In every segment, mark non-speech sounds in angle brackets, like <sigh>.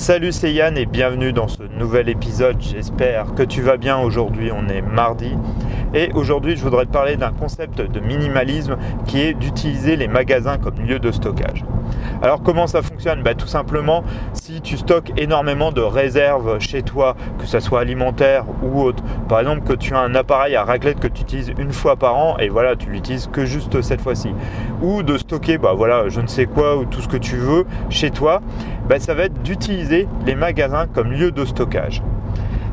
Salut, c'est Yann et bienvenue dans ce nouvel épisode. J'espère que tu vas bien. Aujourd'hui, on est mardi et aujourd'hui, je voudrais te parler d'un concept de minimalisme qui est d'utiliser les magasins comme lieu de stockage. Alors, comment ça fonctionne bah, Tout simplement, si tu stockes énormément de réserves chez toi, que ce soit alimentaire ou autre, par exemple que tu as un appareil à raclette que tu utilises une fois par an et voilà, tu l'utilises que juste cette fois-ci, ou de stocker, bah voilà, je ne sais quoi ou tout ce que tu veux chez toi, bah, ça va être d'utiliser les magasins comme lieu de stockage.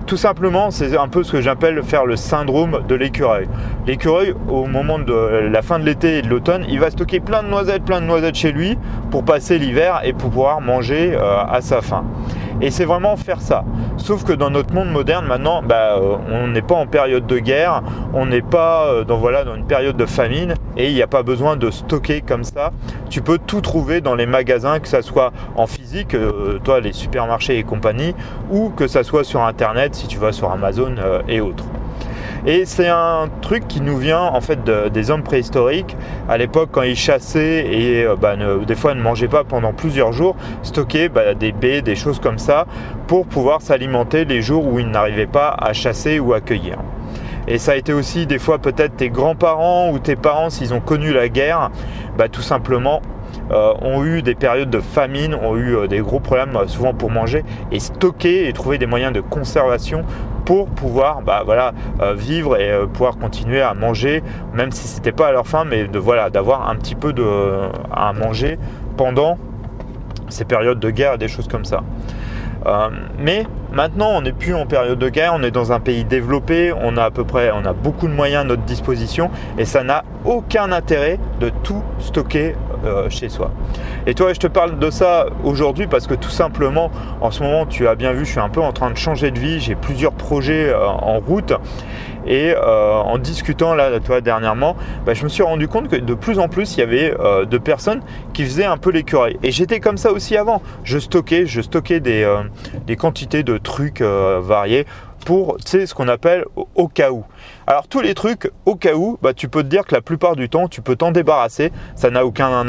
Tout simplement, c'est un peu ce que j'appelle faire le syndrome de l'écureuil. L'écureuil, au moment de la fin de l'été et de l'automne, il va stocker plein de noisettes, plein de noisettes chez lui pour passer l'hiver et pour pouvoir manger euh, à sa faim. Et c'est vraiment faire ça. Sauf que dans notre monde moderne, maintenant, bah, euh, on n'est pas en période de guerre, on n'est pas euh, dans, voilà, dans une période de famine et il n'y a pas besoin de stocker comme ça. Tu peux tout trouver dans les magasins, que ce soit en physique, euh, toi les supermarchés et compagnie, ou que ce soit sur internet si tu vas sur Amazon et autres. Et c'est un truc qui nous vient en fait des hommes préhistoriques. À l'époque, quand ils chassaient et euh, bah, des fois ne mangeaient pas pendant plusieurs jours, stockaient bah, des baies, des choses comme ça, pour pouvoir s'alimenter les jours où ils n'arrivaient pas à chasser ou à cueillir. Et ça a été aussi des fois peut-être tes grands-parents ou tes parents, s'ils ont connu la guerre, bah, tout simplement euh, ont eu des périodes de famine, ont eu euh, des gros problèmes souvent pour manger et stocker et trouver des moyens de conservation pour pouvoir bah, voilà, euh, vivre et euh, pouvoir continuer à manger, même si c'était pas à leur faim, mais voilà, d'avoir un petit peu à manger pendant ces périodes de guerre des choses comme ça. Euh, mais maintenant, on n'est plus en période de guerre, on est dans un pays développé, on a à peu près, on a beaucoup de moyens à notre disposition et ça n'a aucun intérêt de tout stocker euh, chez soi. Et toi, je te parle de ça aujourd'hui parce que tout simplement, en ce moment, tu as bien vu, je suis un peu en train de changer de vie, j'ai plusieurs projets euh, en route et euh, en discutant là, toi, dernièrement, bah, je me suis rendu compte que de plus en plus, il y avait de personnes qui faisaient un peu l'écureuil. Et j'étais comme ça aussi avant. Je stockais, je stockais des, des quantités de trucs variés pour ce qu'on appelle au cas où. Alors tous les trucs au cas où, bah, tu peux te dire que la plupart du temps, tu peux t'en débarrasser. Ça n'a aucun,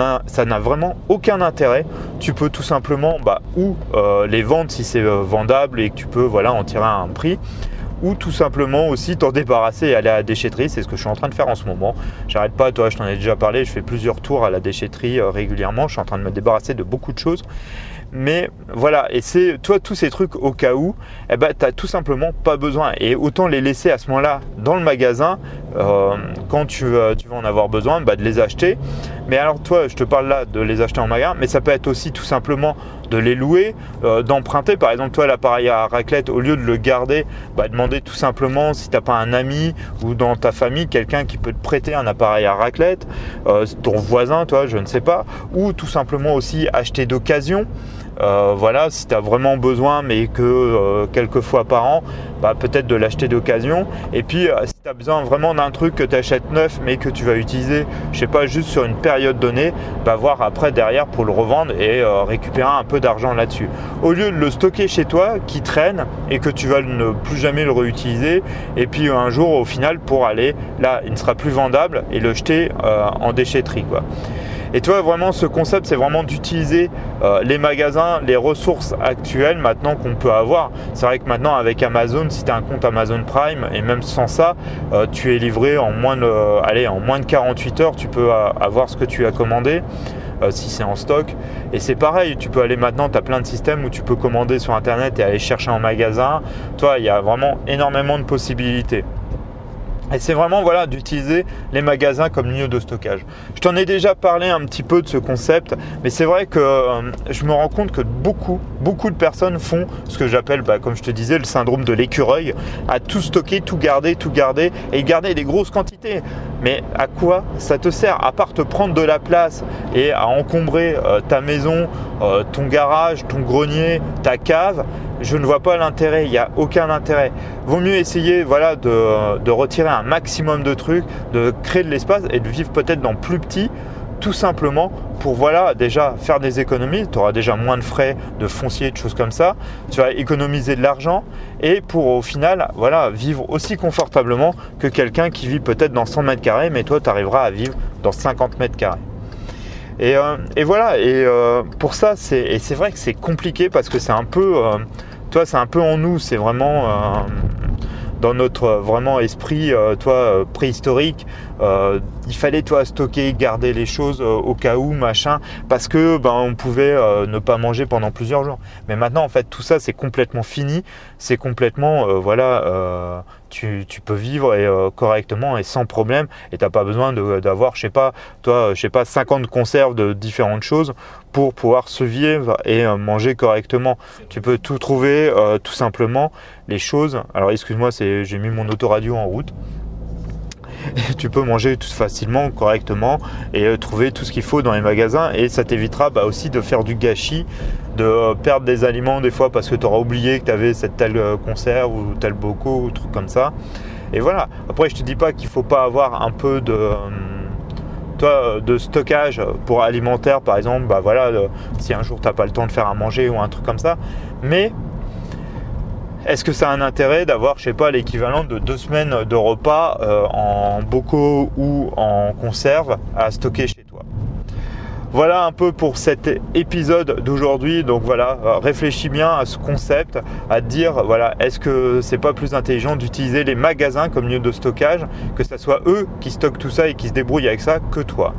vraiment aucun intérêt. Tu peux tout simplement bah, ou euh, les vendre si c'est euh, vendable et que tu peux voilà en tirer un prix ou tout simplement aussi t'en débarrasser et aller à la déchetterie. C'est ce que je suis en train de faire en ce moment. J'arrête pas, toi, je t'en ai déjà parlé, je fais plusieurs tours à la déchetterie euh, régulièrement. Je suis en train de me débarrasser de beaucoup de choses. Mais voilà, et c'est toi tous ces trucs au cas où, eh ben, tu n'as tout simplement pas besoin. Et autant les laisser à ce moment-là dans le magasin, euh, quand tu, tu, vas en avoir besoin, bah, de les acheter. Mais alors toi, je te parle là de les acheter en magasin, mais ça peut être aussi tout simplement de les louer, euh, d'emprunter. Par exemple, toi, l'appareil à raclette, au lieu de le garder, bah, demander tout simplement si tu n'as pas un ami ou dans ta famille quelqu'un qui peut te prêter un appareil à raclette, euh, ton voisin, toi, je ne sais pas, ou tout simplement aussi acheter d'occasion. Euh, voilà, si tu as vraiment besoin, mais que euh, quelques fois par an, bah, peut-être de l'acheter d'occasion. Et puis, euh, si tu as besoin vraiment d'un truc que tu achètes neuf, mais que tu vas utiliser, je sais pas, juste sur une période donnée, bah, voir après derrière pour le revendre et récupérer un peu d'argent là-dessus. Au lieu de le stocker chez toi, qui traîne et que tu vas ne plus jamais le réutiliser, et puis un jour, au final, pour aller là, il ne sera plus vendable et le jeter en déchetterie. Quoi. Et tu vois, vraiment, ce concept, c'est vraiment d'utiliser euh, les magasins, les ressources actuelles maintenant qu'on peut avoir. C'est vrai que maintenant, avec Amazon, si tu as un compte Amazon Prime, et même sans ça, euh, tu es livré en moins, de, allez, en moins de 48 heures, tu peux euh, avoir ce que tu as commandé. si c'est en stock. Et c'est pareil, tu peux aller maintenant, tu as plein de systèmes où tu peux commander sur Internet et aller chercher en magasin. Toi, il y a vraiment énormément de possibilités. Et c'est vraiment voilà, d'utiliser les magasins comme lieu de stockage. Je t'en ai déjà parlé un petit peu de ce concept, mais c'est vrai que euh, je me rends compte que beaucoup, beaucoup de personnes font ce que j'appelle, bah, comme je te disais, le syndrome de l'écureuil, à tout stocker, tout garder, tout garder, et garder des grosses quantités. Mais à quoi ça te sert? À part te prendre de la place et à encombrer euh, ta maison, euh, ton garage, ton grenier, ta cave, je ne vois pas l'intérêt, il n'y a aucun intérêt. Vaut mieux essayer voilà, de, retirer un maximum de trucs, de créer de l'espace et de vivre peut-être dans plus petit, tout simplement pour voilà déjà faire des économies. Tu auras déjà moins de frais de foncier, de choses comme ça. Tu vas économiser de l'argent et pour au final voilà, vivre aussi confortablement que quelqu'un qui vit peut-être dans 100 mètres carrés, mais toi tu arriveras à vivre dans 50 mètres carrés. Et, voilà, et pour ça, c'est vrai que c'est compliqué parce que c'est un peu, toi, c'est un peu en nous, c'est vraiment dans notre vraiment esprit, toi, préhistorique, il fallait toi stocker, garder les choses au cas où, machin, parce que ben on pouvait ne pas manger pendant plusieurs jours. Mais maintenant, en fait, tout ça c'est complètement fini, c'est complètement voilà tu, peux vivre euh, correctement et sans problème. Et t'as pas besoin d'avoir je sais pas toi je sais pas 50 conserves de différentes choses pour pouvoir se vivre et euh, manger correctement. Tu peux tout trouver euh, tout simplement les choses. Alors excuse-moi c'est j'ai mis mon autoradio en route <laughs> tu peux manger tout facilement, correctement et trouver tout ce qu'il faut dans les magasins et ça t'évitera bah, aussi de faire du gâchis de perdre des aliments des fois parce que tu auras oublié que tu avais cette telle euh, conserve ou tel bocaux ou truc comme ça. Et voilà. Après, je te dis pas qu'il faut pas avoir un peu de euh, toi, de stockage pour alimentaire, par exemple, bah voilà, si un jour tu n'as pas le temps de faire à manger ou un truc comme ça. Mais est-ce que ça a un intérêt d'avoir, je sais pas, l'équivalent de deux semaines de repas euh, en bocaux ou en conserve à stocker chez toi? Voilà un peu pour cet épisode d'aujourd'hui. Donc voilà, euh, réfléchis bien à ce concept, à dire voilà, est-ce que c'est pas plus intelligent d'utiliser les magasins comme lieu de stockage, que ce soit eux qui stockent tout ça et qui se débrouillent avec ça que toi?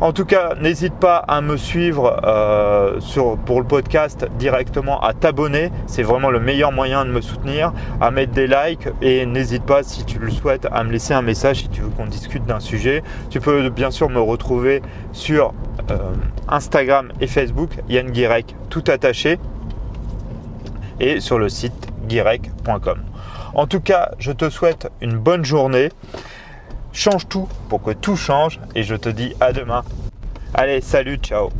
En tout cas, n'hésite pas à me suivre euh, pour le podcast directement, à t'abonner. C'est vraiment le meilleur moyen de me soutenir, à mettre des likes et n'hésite pas si tu le souhaites à me laisser un message si tu veux qu'on discute d'un sujet. Tu peux bien sûr me retrouver sur euh, Instagram et Facebook, Yann Guirec, tout attaché, et sur le site guirec.com. En tout cas, je te souhaite une bonne journée change tout pour que tout change et je te dis à demain. Allez, salut, ciao